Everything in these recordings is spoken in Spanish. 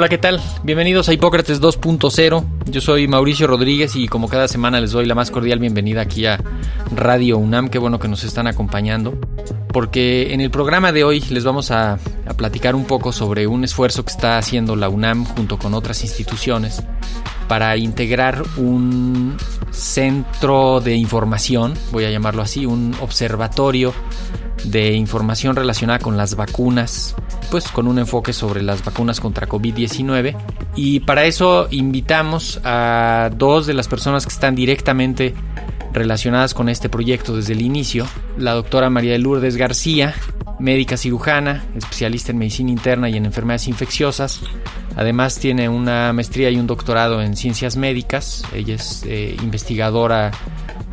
Hola, ¿qué tal? Bienvenidos a Hipócrates 2.0. Yo soy Mauricio Rodríguez y como cada semana les doy la más cordial bienvenida aquí a Radio UNAM. Qué bueno que nos están acompañando. Porque en el programa de hoy les vamos a, platicar un poco sobre un esfuerzo que está haciendo la UNAM junto con otras instituciones para integrar un centro de información, voy a llamarlo así, un observatorio de información relacionada con las vacunas, pues con un enfoque sobre las vacunas contra COVID-19. Y para eso invitamos a dos de las personas que están directamente relacionadas con este proyecto desde el inicio, la doctora María de Lourdes García, médica cirujana, especialista en medicina interna y en enfermedades infecciosas. Además tiene una maestría y un doctorado en ciencias médicas. Ella es eh, investigadora,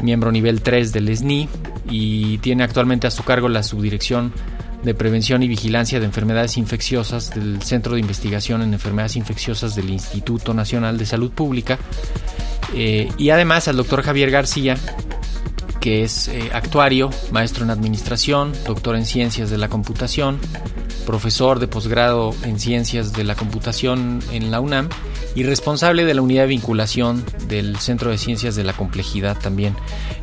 miembro nivel 3 del SNI y tiene actualmente a su cargo la subdirección de Prevención y Vigilancia de Enfermedades Infecciosas del Centro de Investigación en Enfermedades Infecciosas del Instituto Nacional de Salud Pública. Eh, y además al doctor Javier García, que es eh, actuario, maestro en Administración, doctor en Ciencias de la Computación, profesor de posgrado en Ciencias de la Computación en la UNAM y responsable de la unidad de vinculación del Centro de Ciencias de la Complejidad también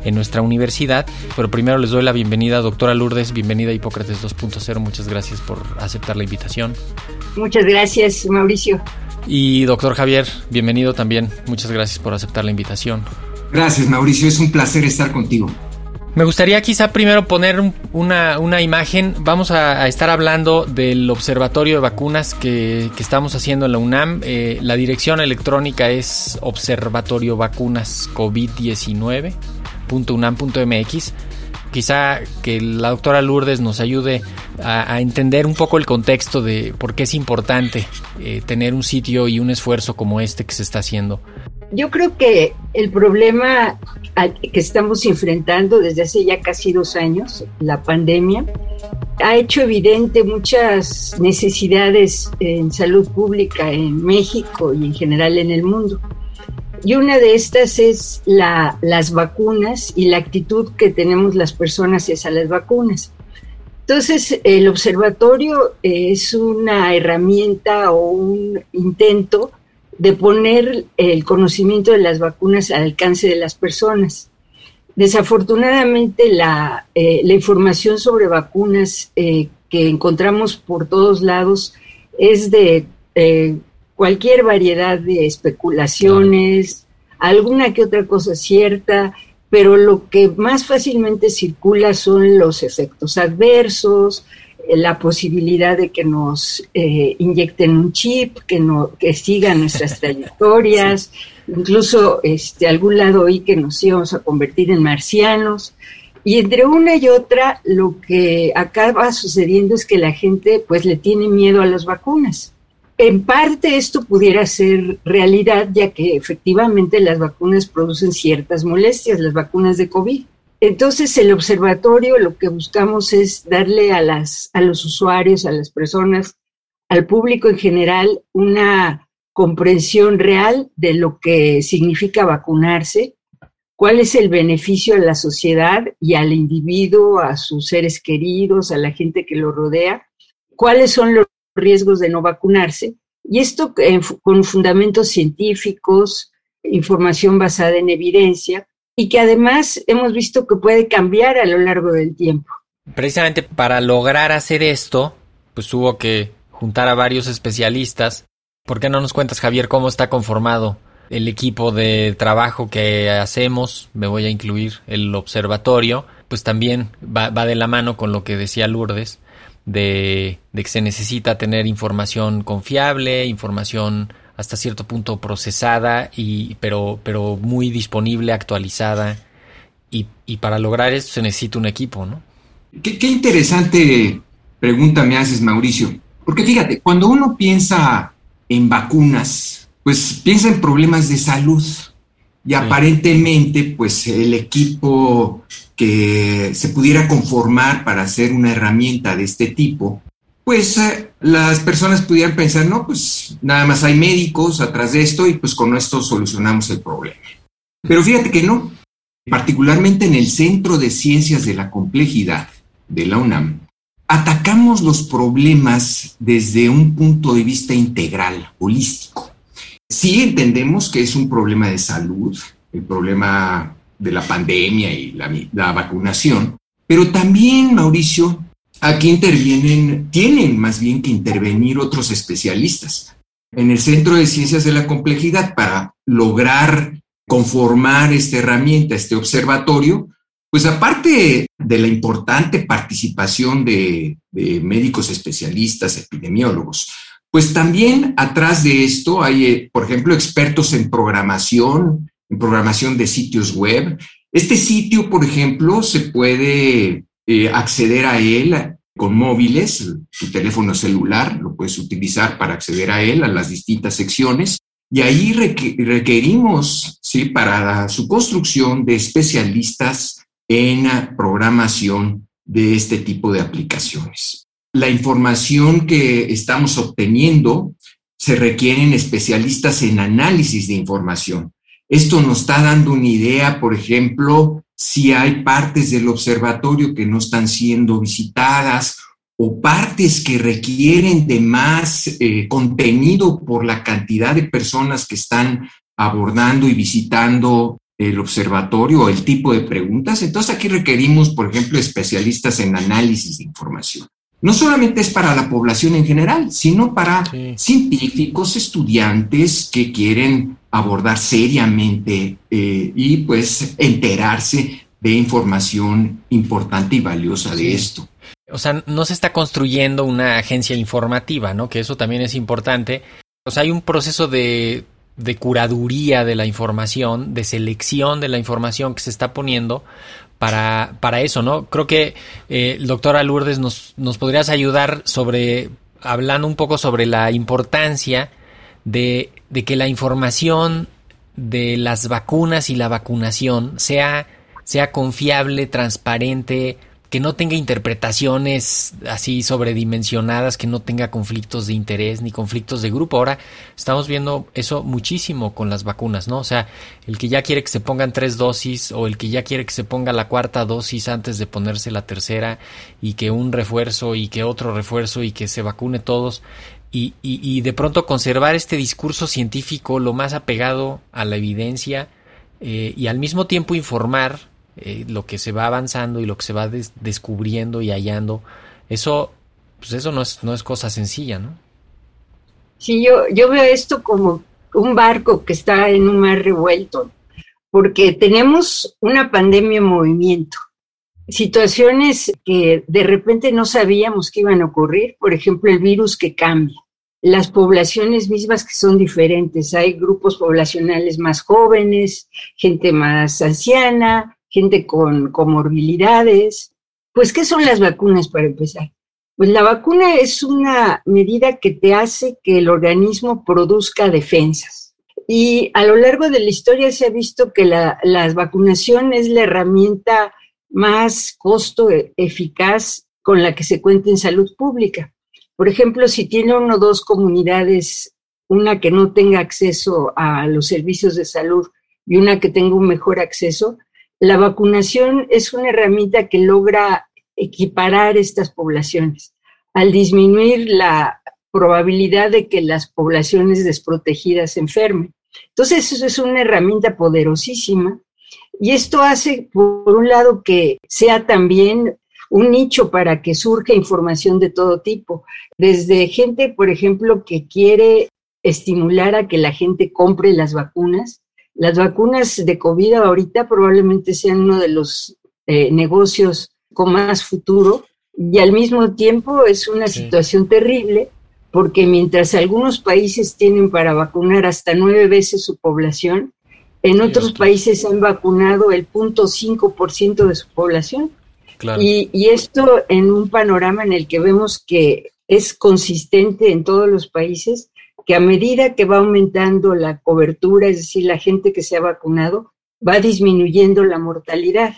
en nuestra universidad. Pero primero les doy la bienvenida, doctora Lourdes, bienvenida a Hipócrates 2.0, muchas gracias por aceptar la invitación. Muchas gracias, Mauricio. Y doctor Javier, bienvenido también, muchas gracias por aceptar la invitación. Gracias, Mauricio, es un placer estar contigo. Me gustaría quizá primero poner una, una imagen. Vamos a, estar hablando del observatorio de vacunas que, que estamos haciendo en la UNAM. Eh, la dirección electrónica es observatorio vacunas COVID-19.unam.mx. Quizá que la doctora Lourdes nos ayude a, a, entender un poco el contexto de por qué es importante eh, tener un sitio y un esfuerzo como este que se está haciendo. Yo creo que el problema que estamos enfrentando desde hace ya casi dos años, la pandemia, ha hecho evidente muchas necesidades en salud pública en México y en general en el mundo. Y una de estas es la, las vacunas y la actitud que tenemos las personas hacia las vacunas. Entonces, el observatorio es una herramienta o un intento de poner el conocimiento de las vacunas al alcance de las personas. Desafortunadamente, la, eh, la información sobre vacunas eh, que encontramos por todos lados es de eh, cualquier variedad de especulaciones, alguna que otra cosa cierta, pero lo que más fácilmente circula son los efectos adversos, la posibilidad de que nos eh, inyecten un chip, que, no, que sigan nuestras trayectorias, sí. incluso este, algún lado oí que nos íbamos a convertir en marcianos. Y entre una y otra, lo que acaba sucediendo es que la gente pues le tiene miedo a las vacunas. En parte esto pudiera ser realidad, ya que efectivamente las vacunas producen ciertas molestias, las vacunas de COVID. Entonces, el observatorio lo que buscamos es darle a, las, a los usuarios, a las personas, al público en general, una comprensión real de lo que significa vacunarse, cuál es el beneficio a la sociedad y al individuo, a sus seres queridos, a la gente que lo rodea, cuáles son los riesgos de no vacunarse. Y esto eh, con fundamentos científicos, información basada en evidencia, y que además hemos visto que puede cambiar a lo largo del tiempo. Precisamente para lograr hacer esto, pues hubo que juntar a varios especialistas. ¿Por qué no nos cuentas, Javier, cómo está conformado el equipo de trabajo que hacemos? Me voy a incluir el observatorio, pues también va, de la mano con lo que decía Lourdes, de, de que se necesita tener información confiable, información hasta cierto punto procesada, y, pero, pero muy disponible, actualizada. Y, y para lograr esto se necesita un equipo, ¿no? Qué, qué interesante pregunta me haces, Mauricio. Porque fíjate, cuando uno piensa en vacunas, pues piensa en problemas de salud. Y aparentemente, pues el equipo que se pudiera conformar para hacer una herramienta de este tipo, pues eh, las personas pudieran pensar, no, pues nada más hay médicos atrás de esto y pues con esto solucionamos el problema. Pero fíjate que no, particularmente en el Centro de Ciencias de la Complejidad de la UNAM, atacamos los problemas desde un punto de vista integral, holístico. Sí entendemos que es un problema de salud, el problema de la pandemia y la, la vacunación, pero también, Mauricio, aquí intervienen, tienen más bien que intervenir otros especialistas. En el Centro de Ciencias de la Complejidad, para lograr conformar esta herramienta, este observatorio, pues aparte de la importante participación de, médicos especialistas, epidemiólogos, pues también atrás de esto hay, eh, por ejemplo, expertos en programación, en programación de sitios web. Este sitio, por ejemplo, se puede eh, acceder a él con móviles, tu teléfono celular, lo puedes utilizar para acceder a él, a las distintas secciones. Y ahí requerimos, sí, para su construcción de especialistas en programación de este tipo de aplicaciones. La información que estamos obteniendo se requieren especialistas en análisis de información. Esto nos está dando una idea, por ejemplo, si hay partes del observatorio que no están siendo visitadas o partes que requieren de más eh, contenido por la cantidad de personas que están abordando y visitando el observatorio o el tipo de preguntas. Entonces aquí requerimos, por ejemplo, especialistas en análisis de información. No solamente es para la población en general, sino para científicos, estudiantes que quieren abordar seriamente eh, y pues enterarse de información importante y valiosa de esto. O sea, no se está construyendo una agencia informativa, ¿no? Que eso también es importante. O sea, hay un proceso de de curaduría de la información, de selección de la información que se está poniendo para, para eso, ¿no? Creo que, eh, doctora Lourdes, nos, nos podrías ayudar sobre, hablando un poco sobre la importancia de, de que la información de las vacunas y la vacunación sea, sea confiable, transparente, que no tenga interpretaciones así sobredimensionadas, que no tenga conflictos de interés ni conflictos de grupo. Ahora estamos viendo eso muchísimo con las vacunas, ¿no? O sea, el que ya quiere que se pongan tres dosis o el que ya quiere que se ponga la cuarta dosis antes de ponerse la tercera y que un refuerzo y que otro refuerzo y que se vacune todos. Y, de pronto conservar este discurso científico lo más apegado a la evidencia eh, y al mismo tiempo informar eh, lo que se va avanzando y lo que se va descubriendo y hallando, eso, pues eso no es, no es cosa sencilla, ¿no? Sí, yo, yo veo esto como un barco que está en un mar revuelto, porque tenemos una pandemia en movimiento, situaciones que de repente no sabíamos que iban a ocurrir, por ejemplo, el virus que cambia, las poblaciones mismas que son diferentes, hay grupos poblacionales más jóvenes, gente más anciana, gente con comorbilidades. Pues, ¿qué son las vacunas para empezar? Pues la vacuna es una medida que te hace que el organismo produzca defensas. Y a lo largo de la historia se ha visto que la vacunación es la herramienta más costo eficaz con la que se cuenta en salud pública. Por ejemplo, si tiene uno o dos comunidades, una que no tenga acceso a los servicios de salud y una que tenga un mejor acceso, la vacunación es una herramienta que logra equiparar estas poblaciones al disminuir la probabilidad de que las poblaciones desprotegidas se enfermen. Entonces, eso es una herramienta poderosísima y esto hace, por un lado, que sea también un nicho para que surja información de todo tipo, desde gente, por ejemplo, que quiere estimular a que la gente compre las vacunas. Las vacunas de COVID ahorita probablemente sean uno de los eh, negocios con más futuro y al mismo tiempo es una situación terrible porque mientras algunos países tienen para vacunar hasta nueve veces su población, en otros países han vacunado el 0.5% de su población. Y, y, esto en un panorama en el que vemos que es consistente en todos los países, que a medida que va aumentando la cobertura, es decir, la gente que se ha vacunado, va disminuyendo la mortalidad.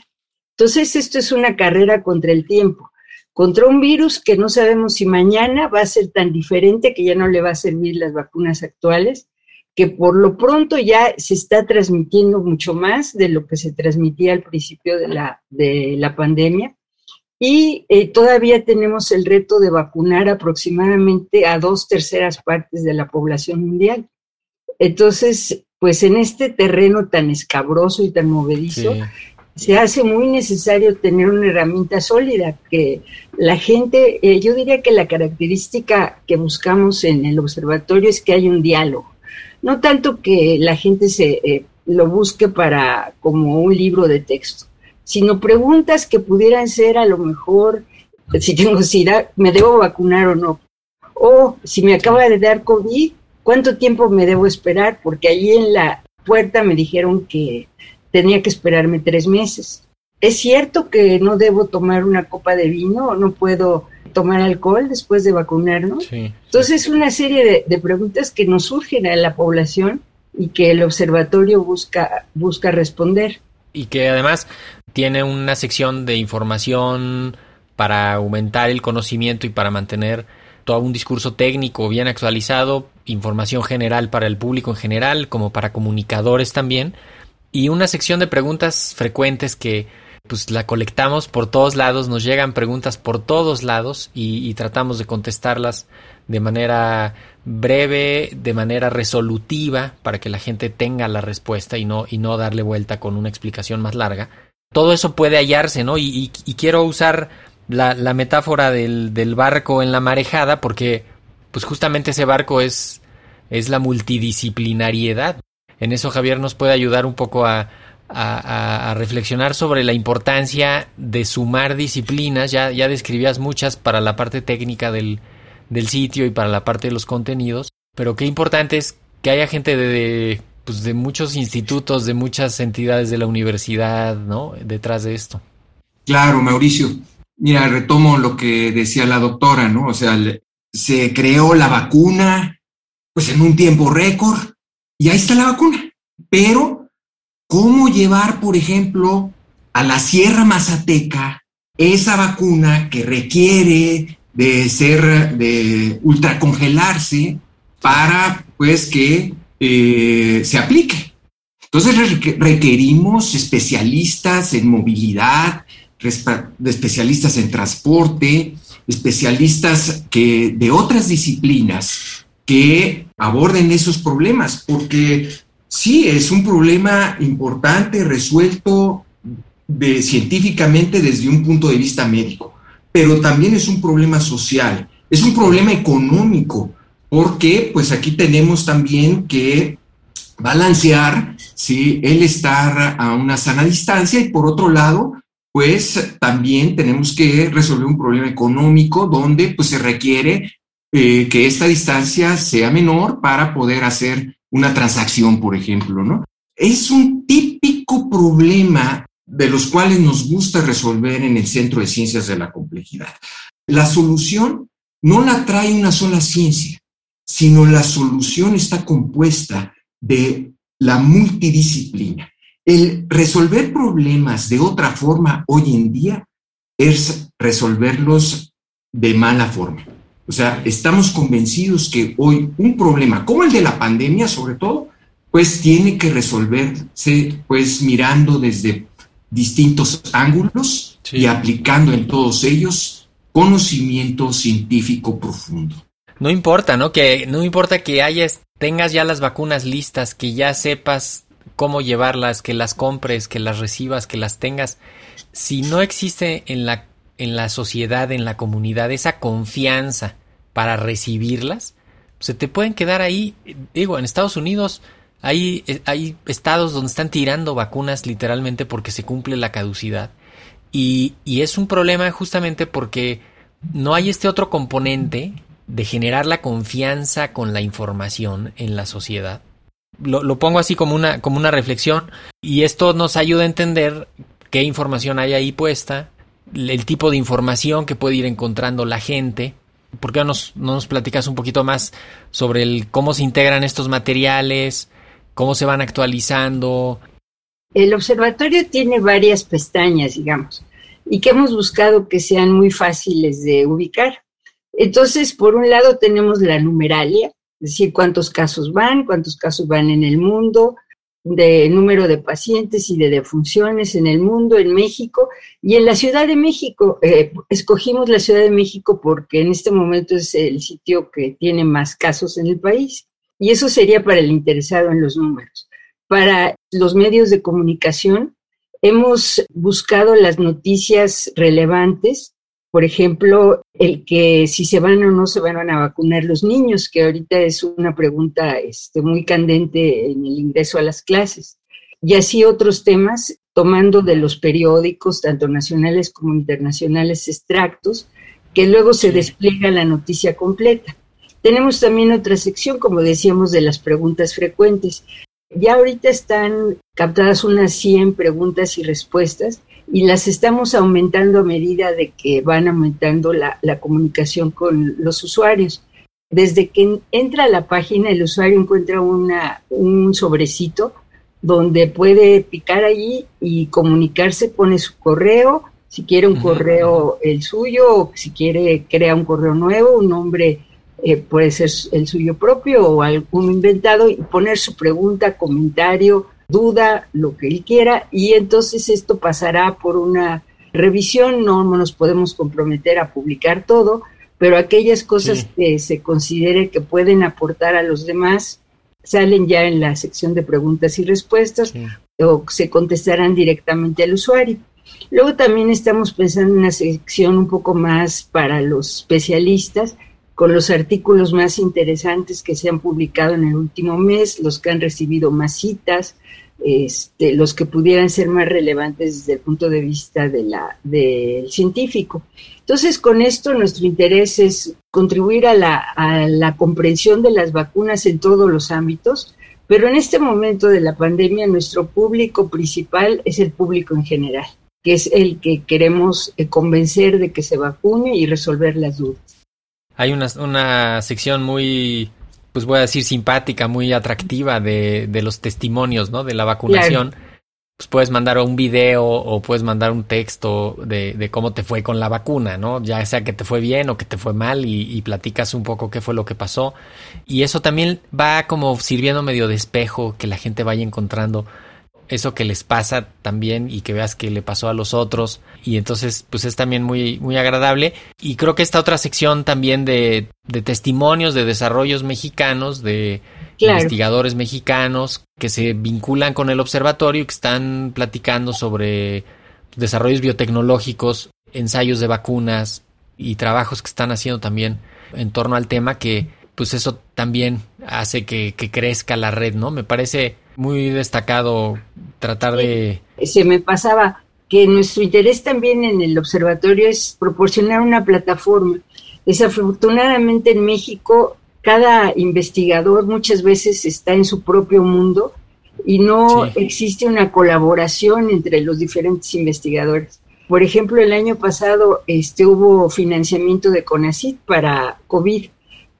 Entonces, esto es una carrera contra el tiempo, contra un virus que no sabemos si mañana va a ser tan diferente que ya no le va a servir las vacunas actuales, que por lo pronto ya se está transmitiendo mucho más de lo que se transmitía al principio de la, de la pandemia. Y eh, todavía tenemos el reto de vacunar aproximadamente a dos terceras partes de la población mundial. Entonces, pues en este terreno tan escabroso y tan movedizo, se hace muy necesario tener una herramienta sólida, que la gente, eh, yo diría que la característica que buscamos en el observatorio es que haya un diálogo no tanto que la gente se eh, lo busque para como un libro de texto, sino preguntas que pudieran ser a lo mejor si tengo SIDA, ¿me debo vacunar o no? O si me acaba de dar COVID, ¿cuánto tiempo me debo esperar? Porque allí en la puerta me dijeron que tenía que esperarme tres meses. ¿Es cierto que no debo tomar una copa de vino o no puedo tomar alcohol después de vacunarnos? Entonces, una serie de, preguntas que nos surgen a la población y que el observatorio busca, busca responder. Y que además tiene una sección de información para aumentar el conocimiento y para mantener todo un discurso técnico bien actualizado, información general para el público en general, como para comunicadores también, y una sección de preguntas frecuentes que pues la colectamos por todos lados, nos llegan preguntas por todos lados y, tratamos de contestarlas de manera breve, de manera resolutiva, para que la gente tenga la respuesta y no, y no darle vuelta con una explicación más larga. Todo eso puede hallarse, ¿no? Y, quiero usar la, la metáfora del, del, barco en la marejada, porque pues justamente ese barco es, es la multidisciplinariedad. En eso Javier nos puede ayudar un poco a, a, reflexionar sobre la importancia de sumar disciplinas. Ya, ya describías muchas para la parte técnica del, del sitio y para la parte de los contenidos, pero qué importante es que haya gente de, pues de muchos institutos, de muchas entidades de la universidad, ¿no? Detrás de esto. Claro, Mauricio. Mira, retomo lo que decía la doctora, ¿no? O sea, se creó la vacuna, pues en un tiempo récord, y ahí está la vacuna. Pero cómo llevar, por ejemplo, a la Sierra Mazateca esa vacuna que requiere de ser, de ultracongelarse para, pues, que eh, se aplique. Entonces requerimos especialistas en movilidad, especialistas en transporte, especialistas que, de otras disciplinas que aborden esos problemas, porque Sí, es un problema importante, resuelto científicamente desde un punto de vista médico, pero también es un problema social, es un problema económico, porque pues aquí tenemos también que balancear ¿sí? el estar a una sana distancia y por otro lado, pues también tenemos que resolver un problema económico donde pues se requiere eh, que esta distancia sea menor para poder hacer una transacción, por ejemplo, ¿no? Es un típico problema de los cuales nos gusta resolver en el Centro de Ciencias de la Complejidad. La solución no la trae una sola ciencia, sino la solución está compuesta de la multidisciplina. El resolver problemas de otra forma hoy en día es resolverlos de mala forma. O sea, estamos convencidos que hoy un problema como el de la pandemia, sobre todo, pues tiene que resolverse pues mirando desde distintos ángulos y aplicando en todos ellos conocimiento científico profundo. No importa, ¿no? Que no importa que hayas tengas ya las vacunas listas, que ya sepas cómo llevarlas, que las compres, que las recibas, que las tengas. Si no existe en la en la sociedad, en la comunidad, esa confianza para recibirlas, se te pueden quedar ahí. Digo, en Estados Unidos hay, hay estados donde están tirando vacunas literalmente porque se cumple la caducidad. Y, y es un problema justamente porque no hay este otro componente de generar la confianza con la información en la sociedad. Lo, lo, pongo así como una, como una reflexión y esto nos ayuda a entender qué información hay ahí puesta, el tipo de información que puede ir encontrando la gente. ¿Por qué no nos, no nos platicas un poquito más sobre el, cómo se integran estos materiales, cómo se van actualizando? El observatorio tiene varias pestañas, digamos, y que hemos buscado que sean muy fáciles de ubicar. Entonces, por un lado tenemos la numeralia, es decir, cuántos casos van, cuántos casos van en el mundo, de número de pacientes y de defunciones en el mundo, en México y en la Ciudad de México. Eh, escogimos la Ciudad de México porque en este momento es el sitio que tiene más casos en el país y eso sería para el interesado en los números. Para los medios de comunicación, hemos buscado las noticias relevantes por ejemplo, el que si se van o no se van a vacunar los niños, que ahorita es una pregunta este, muy candente en el ingreso a las clases. Y así otros temas, tomando de los periódicos, tanto nacionales como internacionales, extractos, que luego se despliega la noticia completa. Tenemos también otra sección, como decíamos, de las preguntas frecuentes. Ya ahorita están captadas unas 100 preguntas y respuestas y las estamos aumentando a medida de que van aumentando la, comunicación con los usuarios. Desde que entra a la página, el usuario encuentra una, un sobrecito donde puede picar allí y comunicarse, pone su correo, si quiere un correo el suyo, o si quiere crea un correo nuevo, un nombre eh, puede ser el suyo propio o algún inventado, y poner su pregunta, comentario, duda, lo que él quiera, y entonces esto pasará por una revisión, no nos podemos comprometer a publicar todo, pero aquellas cosas que se considere que pueden aportar a los demás salen ya en la sección de preguntas y respuestas o se contestarán directamente al usuario. Luego también estamos pensando en una sección un poco más para los especialistas, con los artículos más interesantes que se han publicado en el último mes, los que han recibido más citas, este, los que pudieran ser más relevantes desde el punto de vista del científico. Entonces, con esto nuestro interés es contribuir a la, a la comprensión de las vacunas en todos los ámbitos, pero en este momento de la pandemia nuestro público principal es el público en general, que es el que queremos eh, convencer de que se vacune y resolver las dudas. Hay una, una sección muy pues voy a decir, simpática, muy atractiva de, de los testimonios, ¿no? De la vacunación. Pues puedes mandar un video o puedes mandar un texto de, de, cómo te fue con la vacuna, ¿no? Ya sea que te fue bien o que te fue mal y, y, platicas un poco qué fue lo que pasó. Y eso también va como sirviendo medio de espejo, que la gente vaya encontrando eso que les pasa también y que veas que le pasó a los otros. Y entonces pues es también muy muy agradable. Y creo que esta otra sección también de, de testimonios de desarrollos mexicanos de investigadores mexicanos que se vinculan con el observatorio y que están platicando sobre desarrollos biotecnológicos ensayos de vacunas y trabajos que están haciendo también en torno al tema que pues eso también hace que, que crezca la red, ¿no? Me parece muy destacado tratar de... Se me pasaba que nuestro interés también en el observatorio es proporcionar una plataforma. Desafortunadamente en México cada investigador muchas veces está en su propio mundo y no existe una colaboración entre los diferentes investigadores. Por ejemplo, el año pasado este, hubo financiamiento de CONACYT para COVID,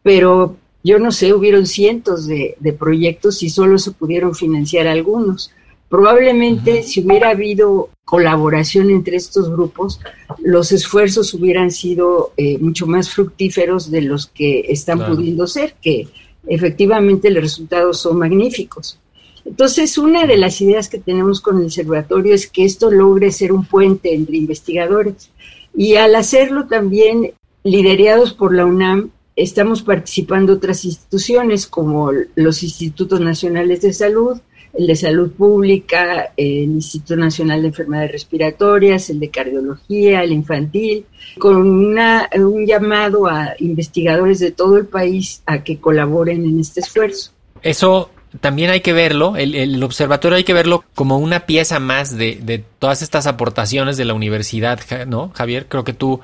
pero yo no sé, hubieron cientos de, proyectos y solo se pudieron financiar algunos. Probablemente si hubiera habido colaboración entre estos grupos, los esfuerzos hubieran sido eh, mucho más fructíferos de los que están pudiendo ser, que efectivamente los resultados son magníficos. Entonces, una de las ideas que tenemos con el observatorio es que esto logre ser un puente entre investigadores. Y al hacerlo también, liderados por la UNAM, estamos participando otras instituciones como los Institutos Nacionales de Salud, el de Salud Pública, el Instituto Nacional de Enfermedades Respiratorias, el de Cardiología, el infantil, con una, un llamado a investigadores de todo el país a que colaboren en este esfuerzo. Eso también hay que verlo, el, observatorio hay que verlo como una pieza más de, de, todas estas aportaciones de la universidad, ¿no, Javier? Creo que tú,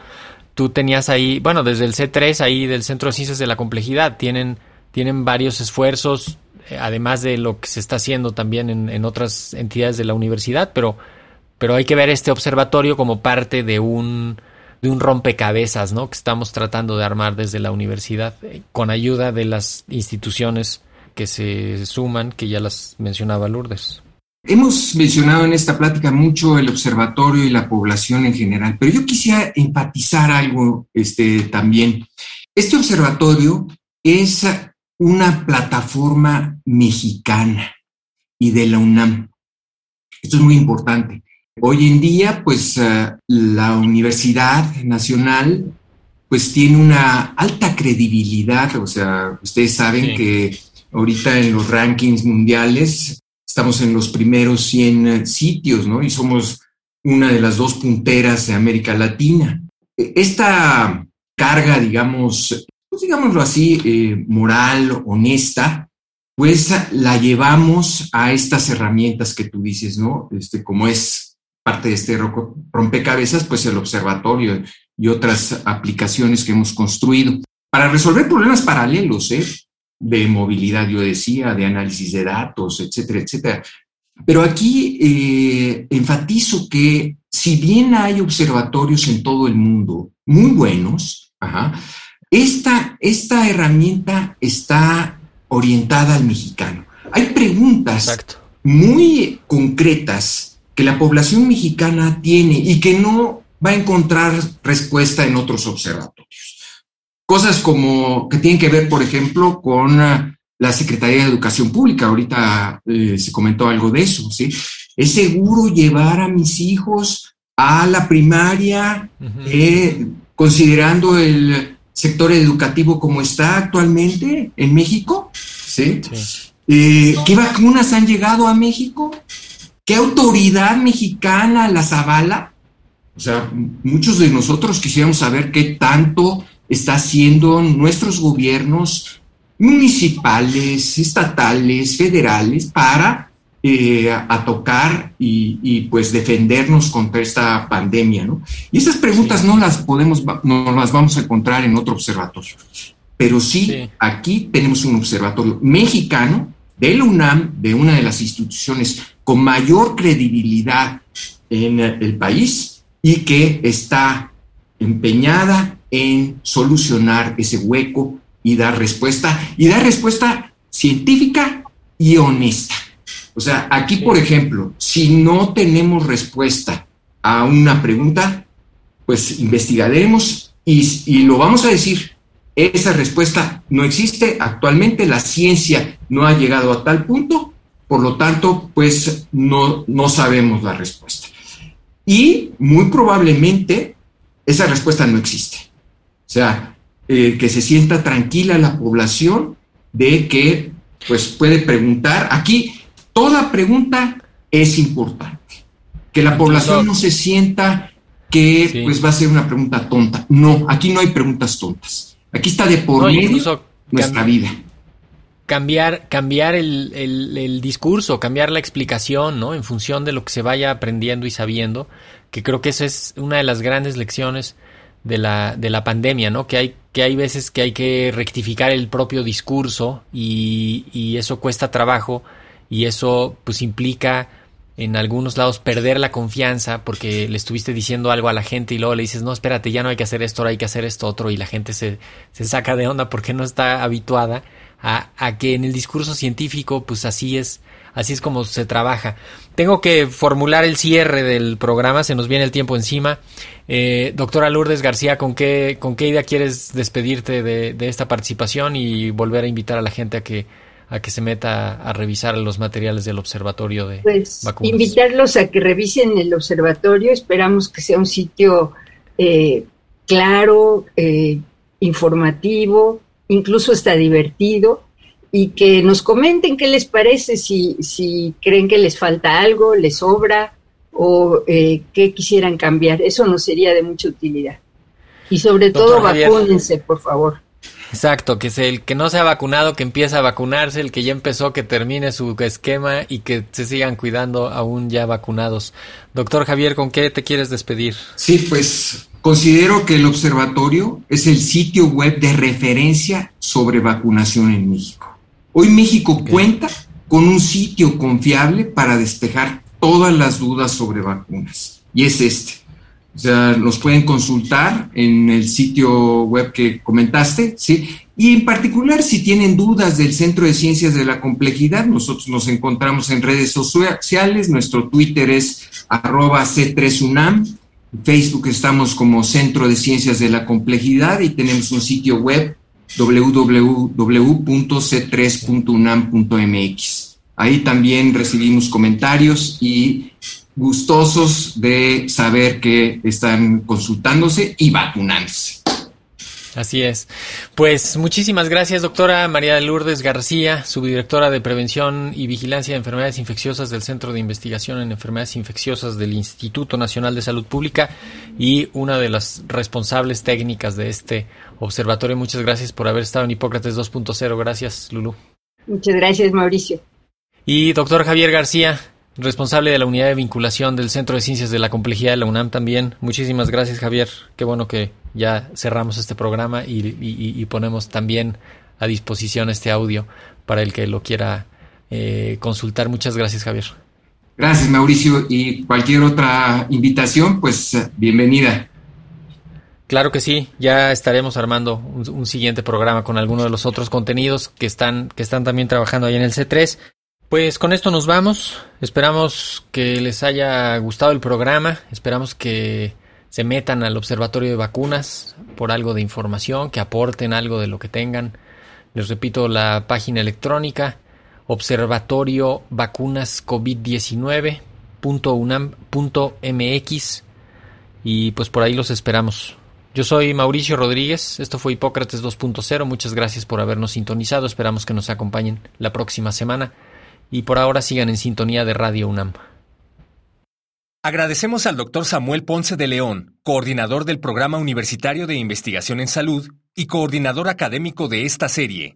tú tenías ahí, bueno, desde el C3, ahí del Centro de Ciencias de la Complejidad, tienen, tienen varios esfuerzos, eh, además de lo que se está haciendo también en, en, otras entidades de la universidad, pero, pero hay que ver este observatorio como parte de un, de un rompecabezas, ¿no? Que estamos tratando de armar desde la universidad, eh, con ayuda de las instituciones que se suman, que ya las mencionaba Lourdes. Hemos mencionado en esta plática mucho el observatorio y la población en general, pero yo quisiera enfatizar algo este, también. Este observatorio es una plataforma mexicana y de la UNAM. Esto es muy importante. Hoy en día, pues eh, la Universidad Nacional pues tiene una alta credibilidad, o sea, ustedes saben que ahorita en los rankings mundiales estamos en los primeros 100 sitios, ¿no? Y somos una de las dos punteras de América Latina. Esta carga, digamos, pues digámoslo así, eh, moral, honesta, pues la llevamos a estas herramientas que tú dices, ¿no? Este, como es parte de este rompecabezas, pues el observatorio y otras aplicaciones que hemos construido para resolver problemas paralelos, ¿eh? De movilidad, yo decía, de análisis de datos, etcétera, etcétera. Pero aquí eh, enfatizo que si bien hay observatorios en todo el mundo muy buenos, ajá, esta, esta herramienta está orientada al mexicano. Hay preguntas muy concretas que la población mexicana tiene y que no va a encontrar respuesta en otros observatorios. Cosas como que tienen que ver, por ejemplo, con ah, la Secretaría de Educación Pública. Ahorita eh, se comentó algo de eso, ¿sí? ¿Es seguro llevar a mis hijos a la primaria eh, considerando el sector educativo como está actualmente en México? ¿Sí? Eh, ¿Qué vacunas han llegado a México? ¿Qué autoridad mexicana las avala? O sea, muchos de nosotros quisiéramos saber qué tanto está haciendo nuestros gobiernos municipales, estatales, federales para eh, a tocar y, pues defendernos contra esta pandemia, ¿no? Y esas preguntas no las podemos, no las vamos a encontrar en otro observatorio, pero sí, aquí tenemos un observatorio mexicano de la UNAM, de una de las instituciones con mayor credibilidad en el país y que está empeñada en solucionar ese hueco y dar respuesta, y dar respuesta científica y honesta. O sea, aquí, por ejemplo, si no tenemos respuesta a una pregunta, pues investigaremos y, lo vamos a decir. Esa respuesta no existe actualmente, la ciencia no ha llegado a tal punto, por lo tanto, pues no, no sabemos la respuesta. Y muy probablemente esa respuesta no existe. O sea, eh, que se sienta tranquila la población de que pues puede preguntar. Aquí Toda pregunta es importante. Que la población no se sienta que pues va a ser una pregunta tonta. No, aquí no hay preguntas tontas. Aquí está de por medio nuestra vida. Cambiar, cambiar el, discurso, cambiar la explicación, ¿no? En función de lo que se vaya aprendiendo y sabiendo, que creo que esa es una de las grandes lecciones de la, de la pandemia, ¿no? Que hay, que hay veces que hay que rectificar el propio discurso y, y eso cuesta trabajo y eso pues implica en algunos lados perder la confianza porque le estuviste diciendo algo a la gente y luego le dices, no, espérate, ya no hay que hacer esto, ahora hay que hacer esto otro y la gente se, se saca de onda porque no está habituada a, a, que en el discurso científico pues así es, así es como se trabaja. Tengo que formular el cierre del programa, se nos viene el tiempo encima. Eh, doctora Lourdes García, ¿con qué, ¿con qué idea quieres despedirte de, de esta participación y volver a invitar a la gente a que a que se meta a revisar los materiales del observatorio de pues, Invitarlos a que revisen el observatorio, esperamos que sea un sitio eh, claro, eh, informativo, incluso está divertido y que nos comenten qué les parece, si, si creen que les falta algo, les sobra o eh, qué quisieran cambiar. Eso nos sería de mucha utilidad. Y sobre todo, vacúnense, por favor. Exacto, que es el que no se ha vacunado, que empieza a vacunarse, el que ya empezó, que termine su esquema y que se sigan cuidando aún ya vacunados. Doctor Javier, ¿con qué te quieres despedir? Sí, pues considero que el observatorio es el sitio web de referencia sobre vacunación en México. Hoy México cuenta con un sitio confiable para despejar todas las dudas sobre vacunas y es este o sea, los pueden consultar en el sitio web que comentaste, ¿sí? Y en particular, si tienen dudas del Centro de Ciencias de la Complejidad, nosotros nos encontramos en redes sociales, nuestro Twitter es arroba C3UNAM, Facebook estamos como Centro de Ciencias de la Complejidad y tenemos un sitio web www.c3.unam.mx. Ahí también recibimos comentarios y gustosos de saber que están consultándose y vacunándose. Así es. Pues muchísimas gracias, doctora María Lourdes García, subdirectora de Prevención y Vigilancia de Enfermedades Infecciosas del Centro de Investigación en Enfermedades Infecciosas del Instituto Nacional de Salud Pública y una de las responsables técnicas de este observatorio. Muchas gracias por haber estado en Hipócrates 2.0. Gracias, Lulu. Muchas gracias, Mauricio. Y doctor Javier García, responsable de la unidad de vinculación del Centro de Ciencias de la Complejidad de la UNAM también. Muchísimas gracias, Javier. Qué bueno que ya cerramos este programa y, ponemos también a disposición este audio para el que lo quiera eh, consultar. Muchas gracias, Javier. Gracias, Mauricio. Y cualquier otra invitación, pues bienvenida. Claro que sí, ya estaremos armando un, un, siguiente programa con alguno de los otros contenidos que están, que están también trabajando ahí en el C3. Pues con esto nos vamos. Esperamos que les haya gustado el programa. Esperamos que se metan al observatorio de vacunas por algo de información, que aporten algo de lo que tengan. Les repito la página electrónica observatorio vacunas covid19.unam.mx y pues por ahí los esperamos. Yo soy Mauricio Rodríguez, esto fue Hipócrates 2.0, muchas gracias por habernos sintonizado, esperamos que nos acompañen la próxima semana y por ahora sigan en sintonía de Radio UNAM. Agradecemos al doctor Samuel Ponce de León, coordinador del Programa Universitario de Investigación en Salud y coordinador académico de esta serie.